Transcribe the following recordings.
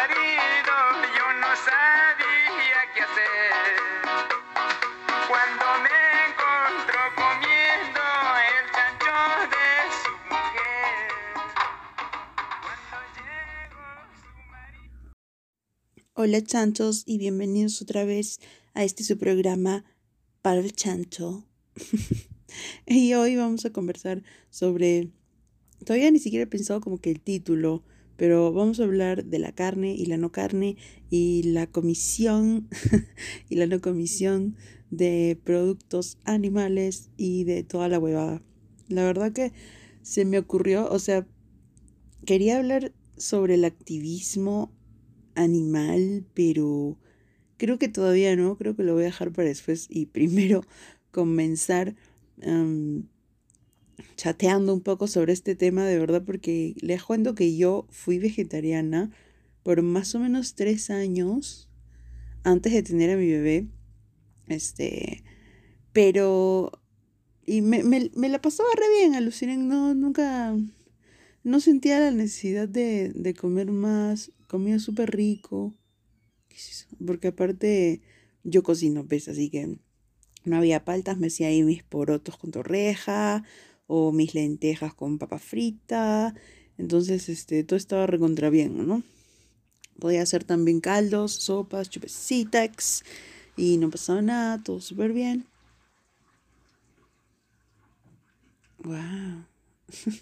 marido yo no sabía qué hacer. Cuando me encontró comiendo el chancho de su mujer. Cuando llegó su marido. Hola chanchos y bienvenidos otra vez a este su programa para el chancho. y hoy vamos a conversar sobre, todavía ni siquiera he pensado como que el título, pero vamos a hablar de la carne y la no carne y la comisión y la no comisión de productos animales y de toda la huevada. La verdad que se me ocurrió, o sea, quería hablar sobre el activismo animal, pero creo que todavía no, creo que lo voy a dejar para después y primero comenzar chateando un poco sobre este tema de verdad porque les cuento que yo fui vegetariana por más o menos tres años antes de tener a mi bebé, este, pero y me, me, me la pasaba re bien, aluciné, no, nunca, no sentía la necesidad de, de comer más, comía súper rico, ¿qué es eso? Porque aparte yo cocino, pues, así que no había paltas, me hacía ahí mis porotos con torreja o mis lentejas con papa frita, entonces, este, todo estaba recontra bien, ¿no? Podía hacer también caldos, sopas, chupecitas y no pasaba nada, todo súper bien. Wow.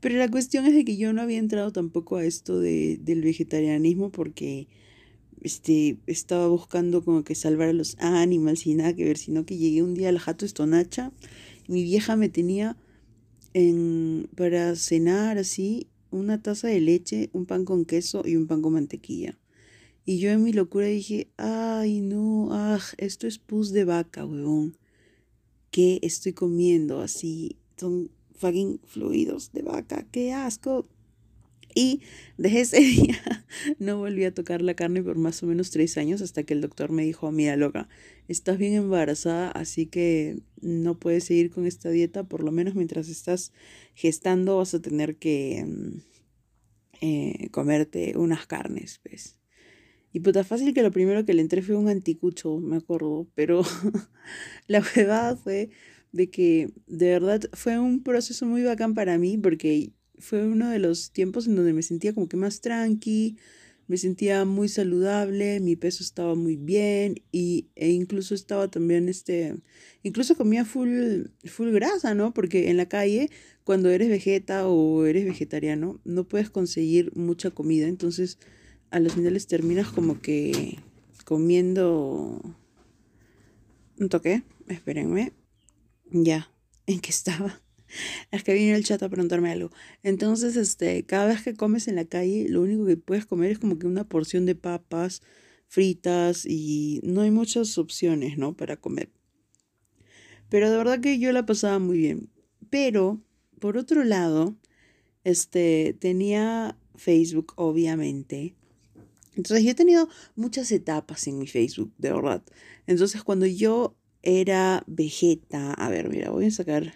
Pero la cuestión es de que yo no había entrado tampoco a esto de, del vegetarianismo porque este, estaba buscando como que salvar a los animales y nada que ver, sino que llegué un día al jato estonacha mi vieja me tenía en, para cenar así una taza de leche, un pan con queso y un pan con mantequilla. Y yo en mi locura dije, ay no, ah, esto es pus de vaca, huevón. ¿Qué estoy comiendo? Así, son fucking fluidos de vaca, qué asco. Y desde ese día no volví a tocar la carne por más o menos tres años hasta que el doctor me dijo, mira loca, estás bien embarazada, así que no puedes seguir con esta dieta, por lo menos mientras estás gestando vas a tener que mm, eh, comerte unas carnes, pues. Y puta fácil que lo primero que le entré fue un anticucho, me acuerdo, pero la verdad fue de que de verdad fue un proceso muy bacán para mí porque fue uno de los tiempos en donde me sentía como que más tranqui, me sentía muy saludable, mi peso estaba muy bien y, e incluso estaba también, este, incluso comía full, full grasa, ¿no? Porque en la calle, cuando eres vegeta o eres vegetariano, no puedes conseguir mucha comida, entonces a los finales terminas como que comiendo... ¿Un toque? Espérenme. Ya, ¿en qué estaba? Es que vino el chat a preguntarme algo. Entonces, este, cada vez que comes en la calle, lo único que puedes comer es como que una porción de papas fritas y no hay muchas opciones, ¿no? Para comer. Pero de verdad que yo la pasaba muy bien. Pero, por otro lado, este, tenía Facebook, obviamente. Entonces, yo he tenido muchas etapas en mi Facebook, de verdad. Entonces, cuando yo era Vegeta, a ver, mira, voy a sacar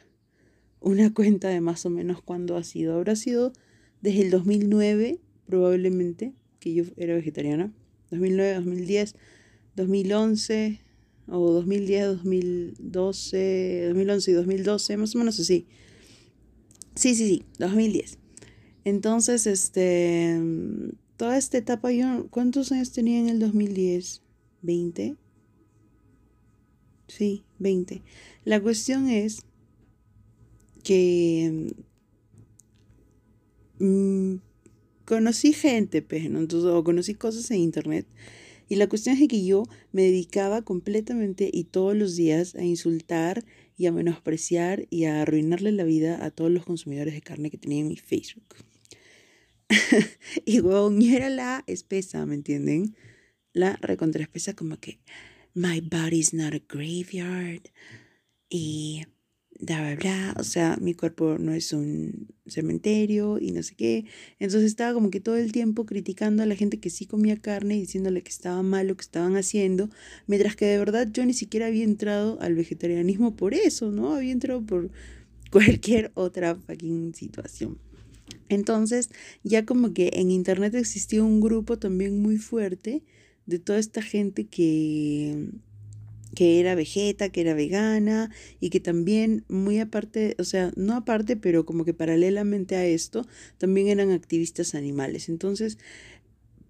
una cuenta de más o menos cuándo ha sido. Habrá sido desde el 2009, probablemente, que yo era vegetariana. 2009, 2010, 2011 o 2010, 2012, 2011 y 2012, más o menos así. Sí, sí, sí, 2010. Entonces, este, toda esta etapa, ¿cuántos años tenía en el 2010? ¿20? Sí, 20. La cuestión es que mm, conocí gente, pues, ¿no? Entonces, o conocí cosas en internet. Y la cuestión es que yo me dedicaba completamente y todos los días a insultar y a menospreciar y a arruinarle la vida a todos los consumidores de carne que tenía en mi Facebook. y huevón, yo era la espesa, ¿me entienden? La recontra espesa como que my body's not a graveyard y bla, bla, bla, o sea, mi cuerpo no es un cementerio y no sé qué. Entonces estaba como que todo el tiempo criticando a la gente que sí comía carne y diciéndole que estaba mal lo que estaban haciendo, mientras que de verdad yo ni siquiera había entrado al vegetarianismo por eso, ¿no? Había entrado por cualquier otra fucking situación. Entonces, ya como que en internet existía un grupo también muy fuerte de toda esta gente que que era vegeta, que era vegana y que también muy aparte, o sea, no aparte, pero como que paralelamente a esto, también eran activistas animales. Entonces,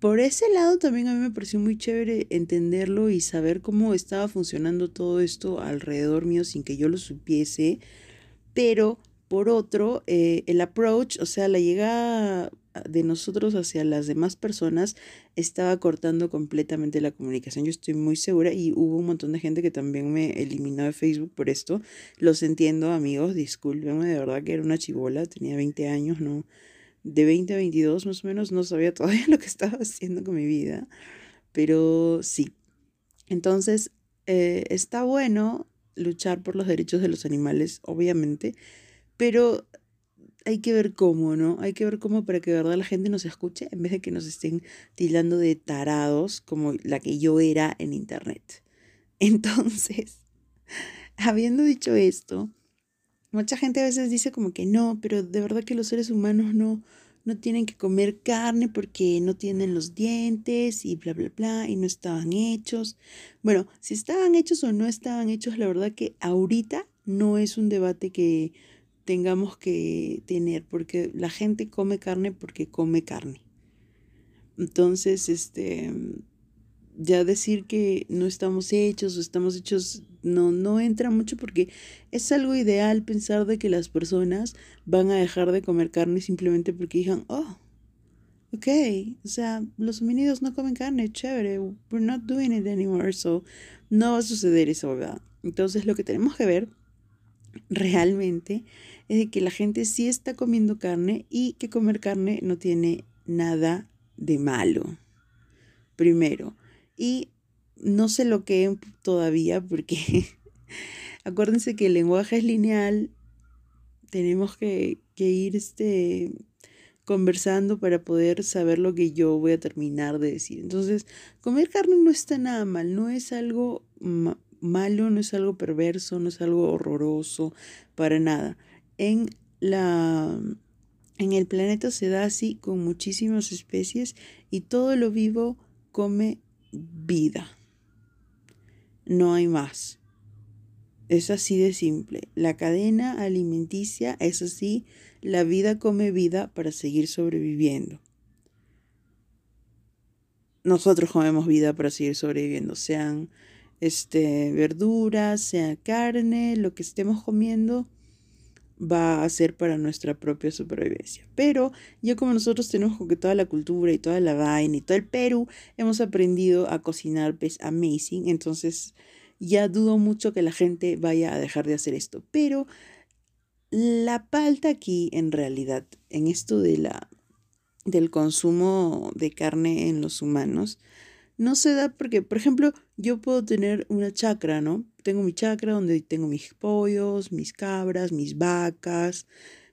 por ese lado también a mí me pareció muy chévere entenderlo y saber cómo estaba funcionando todo esto alrededor mío sin que yo lo supiese, pero por otro, eh, el approach, o sea, la llegada de nosotros hacia las demás personas estaba cortando completamente la comunicación. Yo estoy muy segura y hubo un montón de gente que también me eliminó de Facebook por esto. Los entiendo, amigos, discúlpenme, de verdad que era una chivola, tenía 20 años, no de 20 a 22 más o menos, no sabía todavía lo que estaba haciendo con mi vida, pero sí. Entonces, eh, está bueno luchar por los derechos de los animales, obviamente, pero hay que ver cómo, ¿no? Hay que ver cómo para que de verdad la gente nos escuche en vez de que nos estén tildando de tarados como la que yo era en internet. Entonces, habiendo dicho esto, mucha gente a veces dice como que no, pero de verdad que los seres humanos no, no tienen que comer carne porque no tienen los dientes y bla, bla, bla, y no estaban hechos. Bueno, si estaban hechos o no estaban hechos, la verdad que ahorita no es un debate que tengamos que tener, porque la gente come carne porque come carne. Entonces, este, ya decir que no estamos hechos o estamos hechos no, no entra mucho porque es algo ideal pensar de que las personas van a dejar de comer carne simplemente porque digan, oh, ok, o sea, los homínidos no comen carne, chévere, we're not doing it anymore, so no va a suceder eso, ¿verdad? Entonces lo que tenemos que ver realmente es de que la gente sí está comiendo carne y que comer carne no tiene nada de malo. Primero. Y no sé lo que todavía porque acuérdense que el lenguaje es lineal. Tenemos que, ir este, conversando para poder saber lo que yo voy a terminar de decir. Entonces, comer carne no está nada mal, no es algo malo, no es algo perverso, no es algo horroroso, para nada. En la en el planeta se da así con muchísimas especies y todo lo vivo come vida. No hay más. Es así de simple. La cadena alimenticia es así. La vida come vida para seguir sobreviviendo. Nosotros comemos vida para seguir sobreviviendo, sean este, verduras, sea carne, lo que estemos comiendo va a ser para nuestra propia supervivencia. Pero ya como nosotros tenemos que toda la cultura y toda la vaina y todo el Perú, hemos aprendido a cocinar pues amazing, entonces ya dudo mucho que la gente vaya a dejar de hacer esto. Pero la palta aquí en realidad, en esto de la, del consumo de carne en los humanos, no se da porque, por ejemplo, yo puedo tener una chacra, ¿no? Tengo mi chacra donde tengo mis pollos, mis cabras, mis vacas,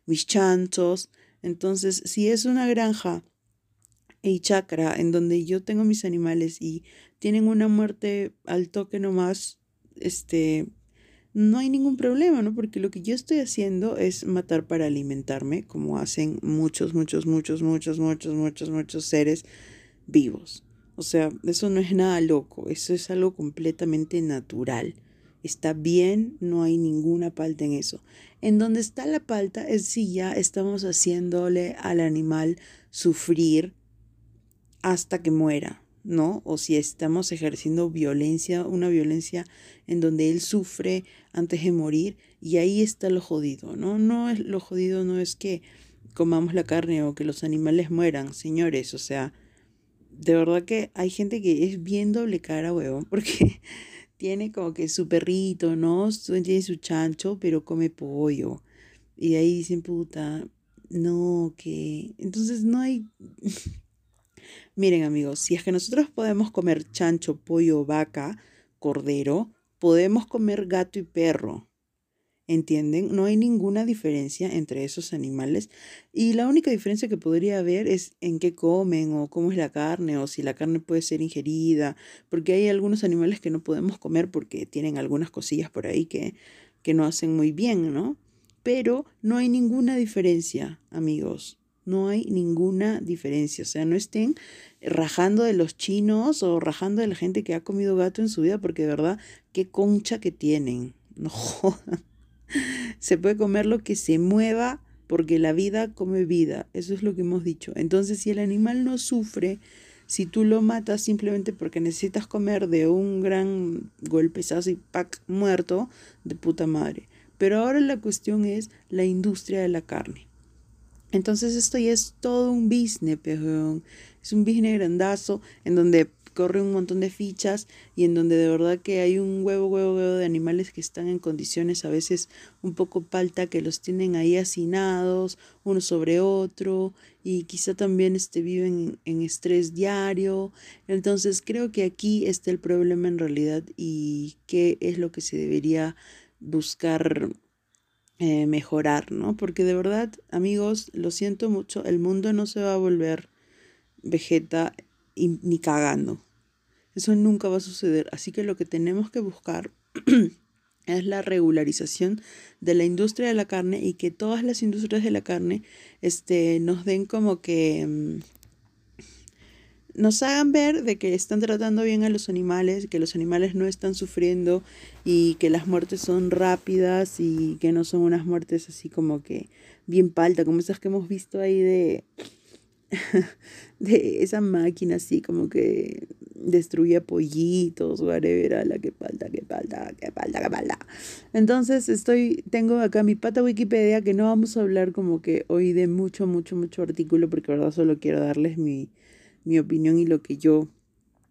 mis chanchos. Entonces, si es una granja y chacra en donde yo tengo mis animales y tienen una muerte al toque nomás, este, no hay ningún problema, ¿no? Porque lo que yo estoy haciendo es matar para alimentarme, como hacen muchos, muchos, muchos, muchos, muchos, muchos, muchos seres vivos. O sea, eso no es nada loco, eso es algo completamente natural. Está bien, no hay ninguna palta en eso. En donde está la palta es si ya estamos haciéndole al animal sufrir hasta que muera, ¿no? O si estamos ejerciendo violencia, una violencia en donde él sufre antes de morir y ahí está lo jodido, ¿no? No es lo jodido no es que comamos la carne o que los animales mueran, señores, o sea, de verdad que hay gente que es bien doble cara, huevón, porque tiene como que su perrito, ¿no? Tiene su chancho, pero come pollo. Y ahí dicen, puta, no, que... Entonces no hay... Miren amigos, si es que nosotros podemos comer chancho, pollo, vaca, cordero, podemos comer gato y perro. ¿Entienden? No hay ninguna diferencia entre esos animales y la única diferencia que podría haber es en qué comen o cómo es la carne o si la carne puede ser ingerida, porque hay algunos animales que no podemos comer porque tienen algunas cosillas por ahí que, que no hacen muy bien, ¿no? Pero no hay ninguna diferencia, amigos. No hay ninguna diferencia. O sea, no estén rajando de los chinos o rajando de la gente que ha comido gato en su vida, porque de verdad, qué concha que tienen. No jodan. Se puede comer lo que se mueva porque la vida come vida. Eso es lo que hemos dicho. Entonces, si el animal no sufre, si tú lo matas simplemente porque necesitas comer de un gran golpezazo y pack muerto, de puta madre. Pero ahora la cuestión es la industria de la carne. Entonces esto ya es todo un business, pero es un business grandazo en donde corre un montón de fichas y en donde de verdad que hay un huevo, huevo, huevo de animales que están en condiciones a veces un poco palta, que los tienen ahí hacinados uno sobre otro y quizá también este, viven en estrés diario. Entonces creo que aquí está el problema en realidad y qué es lo que se debería buscar eh, mejorar, ¿no? Porque de verdad, amigos, lo siento mucho, el mundo no se va a volver vegeta ni cagando. Eso nunca va a suceder. Así que lo que tenemos que buscar es la regularización de la industria de la carne y que todas las industrias de la carne este, nos den como que mm, nos hagan ver de que están tratando bien a los animales, que los animales no están sufriendo y que las muertes son rápidas y que no son unas muertes así como que bien palta, como esas que hemos visto ahí de de esa máquina así como que destruía pollitos, whatever, la que falta, que falta, que falta, que falta. Entonces estoy, tengo acá mi pata Wikipedia que no vamos a hablar como que hoy de mucho, mucho, mucho artículo porque verdad solo quiero darles mi, mi opinión y lo que yo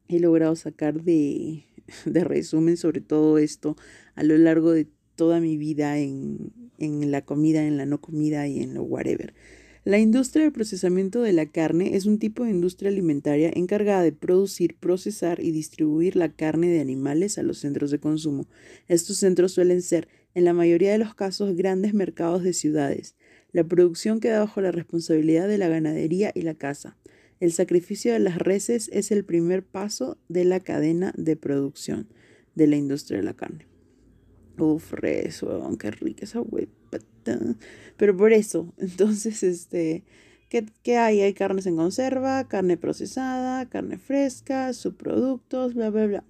he logrado sacar de, de resumen sobre todo esto a lo largo de toda mi vida en, en la comida, en la no comida y en lo whatever. La industria de procesamiento de la carne es un tipo de industria alimentaria encargada de producir, procesar y distribuir la carne de animales a los centros de consumo. Estos centros suelen ser, en la mayoría de los casos, grandes mercados de ciudades. La producción queda bajo la responsabilidad de la ganadería y la caza. El sacrificio de las reses es el primer paso de la cadena de producción de la industria de la carne. Uf, res, qué rica esa pero por eso, entonces, este, ¿qué, hay? Hay carnes en conserva, carne procesada, carne fresca, subproductos, bla, bla, bla.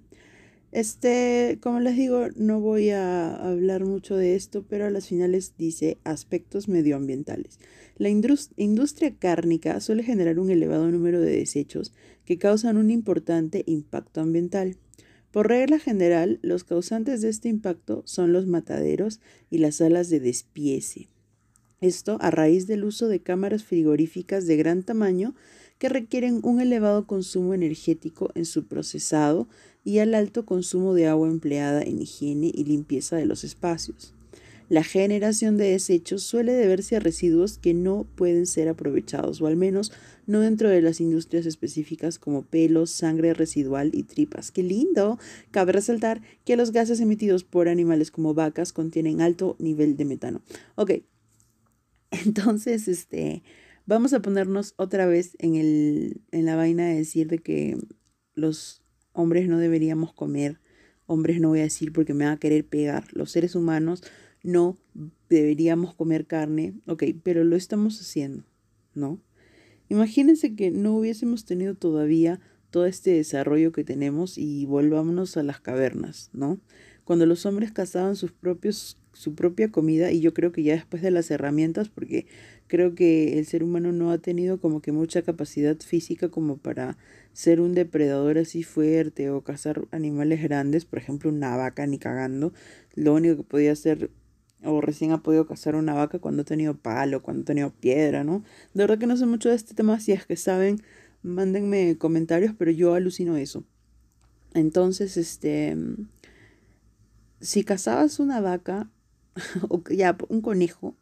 Este, como les digo, no voy a hablar mucho de esto, pero a las finales dice aspectos medioambientales. La industria cárnica suele generar un elevado número de desechos que causan un importante impacto ambiental. Por regla general, los causantes de este impacto son los mataderos y las salas de despiece. Esto a raíz del uso de cámaras frigoríficas de gran tamaño que requieren un elevado consumo energético en su procesado y al alto consumo de agua empleada en higiene y limpieza de los espacios. La generación de desechos suele deberse a residuos que no pueden ser aprovechados, o al menos no dentro de las industrias específicas como pelos, sangre residual y tripas. ¡Qué lindo! Cabe resaltar que los gases emitidos por animales como vacas contienen alto nivel de metano. Ok, entonces, este, vamos a ponernos otra vez en, el, en la vaina de decir de que los hombres no deberíamos comer. Hombres no voy a decir porque me va a querer pegar. Los seres humanos no deberíamos comer carne, ok, pero lo estamos haciendo, ¿no? Imagínense que no hubiésemos tenido todavía todo este desarrollo que tenemos y volvámonos a las cavernas, ¿no? Cuando los hombres cazaban sus propios, su propia comida, y yo creo que ya después de las herramientas, porque creo que el ser humano no ha tenido como que mucha capacidad física como para ser un depredador así fuerte o cazar animales grandes, por ejemplo una vaca ni cagando, lo único que podía hacer o recién ha podido cazar una vaca cuando ha tenido palo, cuando ha tenido piedra, ¿no? De verdad que no sé mucho de este tema, si es que saben, mándenme comentarios, pero yo alucino eso. Entonces, este, si cazabas una vaca, o ya, un conejo,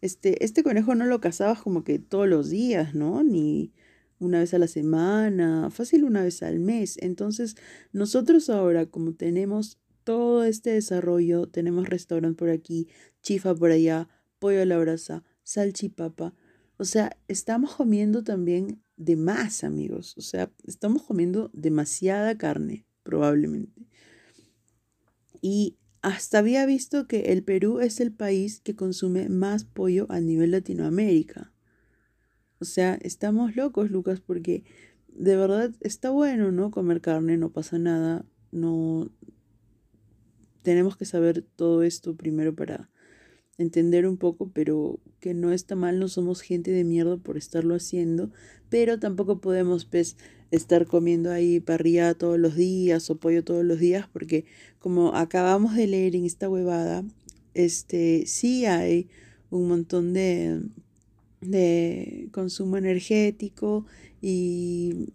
este, este conejo no lo cazabas como que todos los días, ¿no? Ni una vez a la semana, fácil una vez al mes. Entonces, nosotros ahora, como tenemos todo este desarrollo, tenemos restaurante por aquí, chifa por allá, pollo a la brasa, salchipapa. O sea, estamos comiendo también de más, amigos. O sea, estamos comiendo demasiada carne, probablemente. Y hasta había visto que el Perú es el país que consume más pollo a nivel Latinoamérica. O sea, estamos locos, Lucas, porque de verdad está bueno, ¿no? Comer carne, no pasa nada. No. Tenemos que saber todo esto primero para entender un poco, pero que no está mal, no somos gente de mierda por estarlo haciendo, pero tampoco podemos, pues, estar comiendo ahí parrilla todos los días o pollo todos los días, porque como acabamos de leer en esta huevada, este, sí hay un montón de, de consumo energético y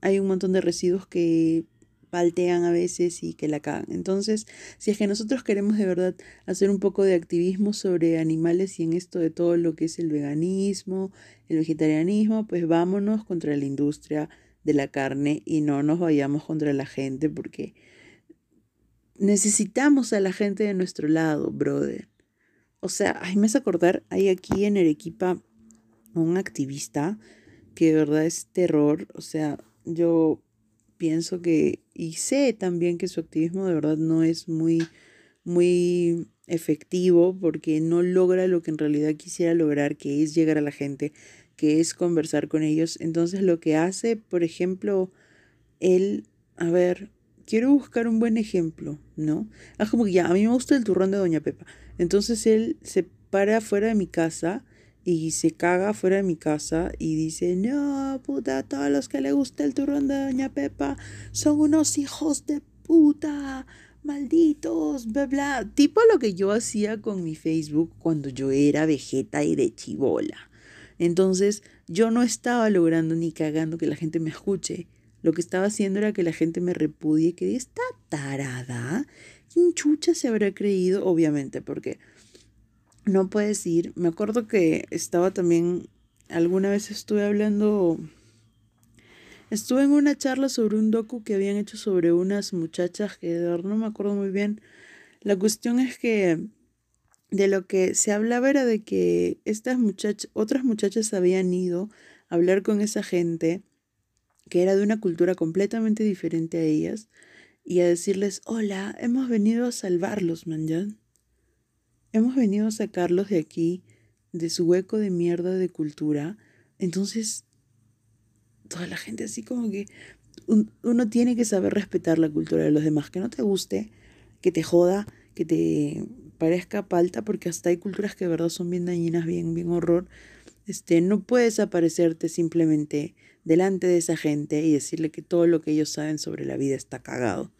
hay un montón de residuos que paltean a veces y que la cagan. Entonces, si es que nosotros queremos de verdad hacer un poco de activismo sobre animales y en esto de todo lo que es el veganismo, el vegetarianismo, pues vámonos contra la industria de la carne y no nos vayamos contra la gente porque necesitamos a la gente de nuestro lado, brother. O sea, ay, me hace acordar, hay aquí en Arequipa un activista que de verdad es terror. O sea, yo pienso que, y sé también que su activismo de verdad no es muy, muy efectivo porque no logra lo que en realidad quisiera lograr, que es llegar a la gente, que es conversar con ellos. Entonces lo que hace, por ejemplo, él, a ver, quiero buscar un buen ejemplo, ¿no? Es como que ya, a mí me gusta el turrón de Doña Pepa. Entonces él se para fuera de mi casa y se caga fuera de mi casa y dice, no, puta, todos los que le gusta el turrón de Doña Pepa son unos hijos de puta, malditos, bla, bla. Tipo lo que yo hacía con mi Facebook cuando yo era vegeta y de chivola. Entonces yo no estaba logrando ni cagando que la gente me escuche. Lo que estaba haciendo era que la gente me repudie, que esta tarada, ¿quién chucha se habrá creído? Obviamente, porque no puedes ir. Me acuerdo que estaba también, alguna vez estuve hablando, estuve en una charla sobre un docu que habían hecho sobre unas muchachas que no me acuerdo muy bien. La cuestión es que de lo que se hablaba era de que estas muchachas, otras muchachas habían ido a hablar con esa gente que era de una cultura completamente diferente a ellas, y a decirles, hola, hemos venido a salvarlos, manjan. Hemos venido a sacarlos de aquí, de su hueco de mierda de cultura. Entonces, toda la gente así como que uno tiene que saber respetar la cultura de los demás, que no te guste, que te joda, que te parezca palta, porque hasta hay culturas que de verdad son bien dañinas, bien, bien horror. Este, no puedes aparecerte simplemente delante de esa gente y decirle que todo lo que ellos saben sobre la vida está cagado.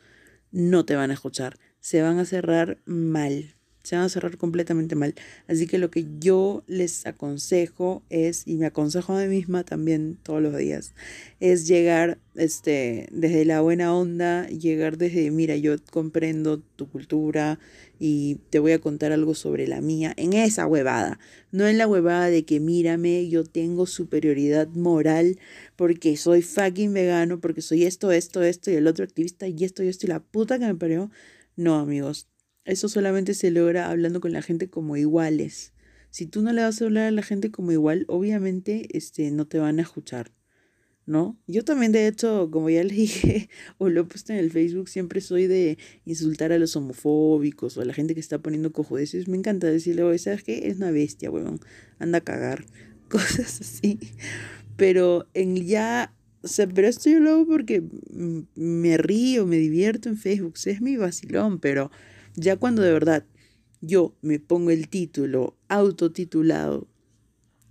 No te van a escuchar, se van a cerrar mal se van a cerrar completamente mal. Así que lo que yo les aconsejo es, y me aconsejo a mí misma también todos los días, es llegar este, desde la buena onda, llegar desde, mira, yo comprendo tu cultura y te voy a contar algo sobre la mía, en esa huevada, no en la huevada de que mírame, yo tengo superioridad moral porque soy fucking vegano, porque soy esto, esto, esto y el otro activista y esto y esto la puta que me parió. No, amigos, eso solamente se logra hablando con la gente como iguales. Si tú no le vas a hablar a la gente como igual, obviamente este, no te van a escuchar, ¿no? Yo también, de hecho, como ya les dije, o lo he puesto en el Facebook, siempre soy de insultar a los homofóbicos o a la gente que está poniendo cojudeces. Me encanta decirle, oye, ¿sabes qué? Es una bestia, weón. Anda a cagar. Cosas así. Pero en ya o sea, pero esto yo lo hago porque me río, me divierto en Facebook, es mi vacilón, pero ya cuando de verdad yo me pongo el título autotitulado,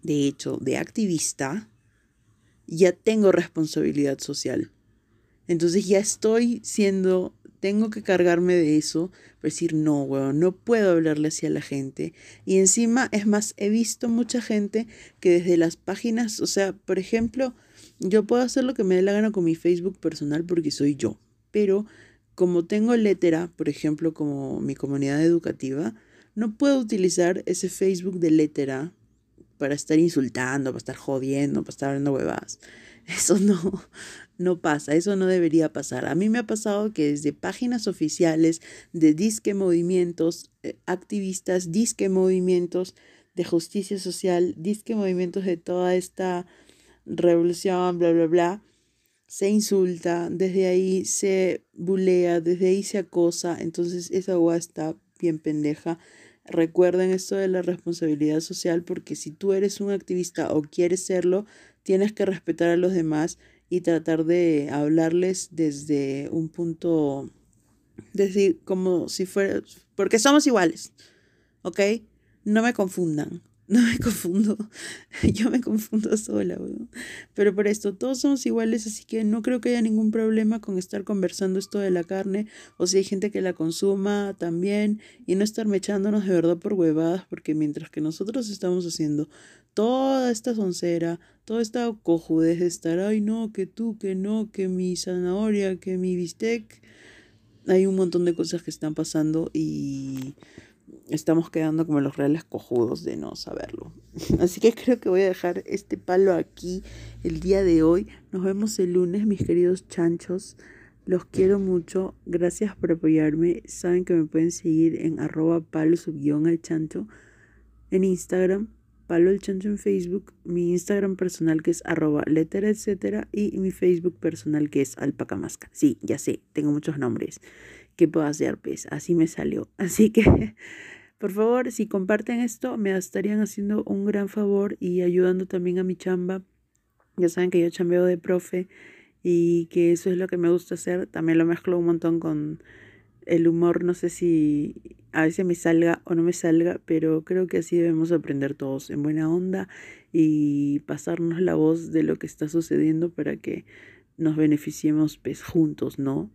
de hecho, de activista, ya tengo responsabilidad social. Entonces ya estoy siendo, tengo que cargarme de eso, decir, no, weón, no puedo hablarle así a la gente. Y encima, es más, he visto mucha gente que desde las páginas, o sea, por ejemplo, yo puedo hacer lo que me dé la gana con mi Facebook personal porque soy yo, pero como tengo letra, por ejemplo, como mi comunidad educativa, no puedo utilizar ese Facebook de letra para estar insultando, para estar jodiendo, para estar hablando huevadas. Eso no, no pasa, eso no debería pasar. A mí me ha pasado que desde páginas oficiales de disque movimientos, eh, activistas, disque movimientos de justicia social, disque movimientos de toda esta revolución, bla, bla, bla, se insulta, desde ahí se bulea, desde ahí se acosa, entonces esa agua está bien pendeja. recuerden esto de la responsabilidad social porque si tú eres un activista o quieres serlo, tienes que respetar a los demás y tratar de hablarles desde un punto, decir, como si fuera, porque somos iguales, ¿ok? No me confundan. No me confundo. Yo me confundo sola, Pero por esto, todos somos iguales, así que no creo que haya ningún problema con estar conversando esto de la carne. O si hay gente que la consuma también. Y no estar mechándonos de verdad por huevadas, porque mientras que nosotros estamos haciendo toda esta soncera, toda esta cojudez de estar, ay no, que tú, que no, que mi zanahoria, que mi bistec. Hay un montón de cosas que están pasando y estamos quedando como los reales cojudos de no saberlo. Así que creo que voy a dejar este palo aquí el día de hoy. Nos vemos el lunes, mis queridos chanchos. Los quiero mucho. Gracias por apoyarme. Saben que me pueden seguir en arroba palo subguión al chancho en Instagram, palo el chancho en Facebook, mi Instagram personal que es arroba etcétera y mi Facebook personal que es alpacamasca. Sí, ya sé, tengo muchos nombres. ¿Qué puedo hacer? Pues así me salió. Así que por favor, si comparten esto, me estarían haciendo un gran favor y ayudando también a mi chamba. Ya saben que yo chambeo de profe y que eso es lo que me gusta hacer. También lo mezclo un montón con el humor. No sé si a veces me salga o no me salga, pero creo que así debemos aprender todos en buena onda y pasarnos la voz de lo que está sucediendo para que nos beneficiemos pues juntos, ¿no?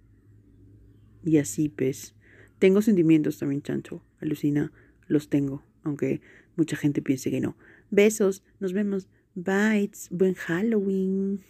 Y así pues tengo sentimientos también, chancho. Alucina, los tengo, aunque mucha gente piense que no. Besos, nos vemos. Bye, buen Halloween.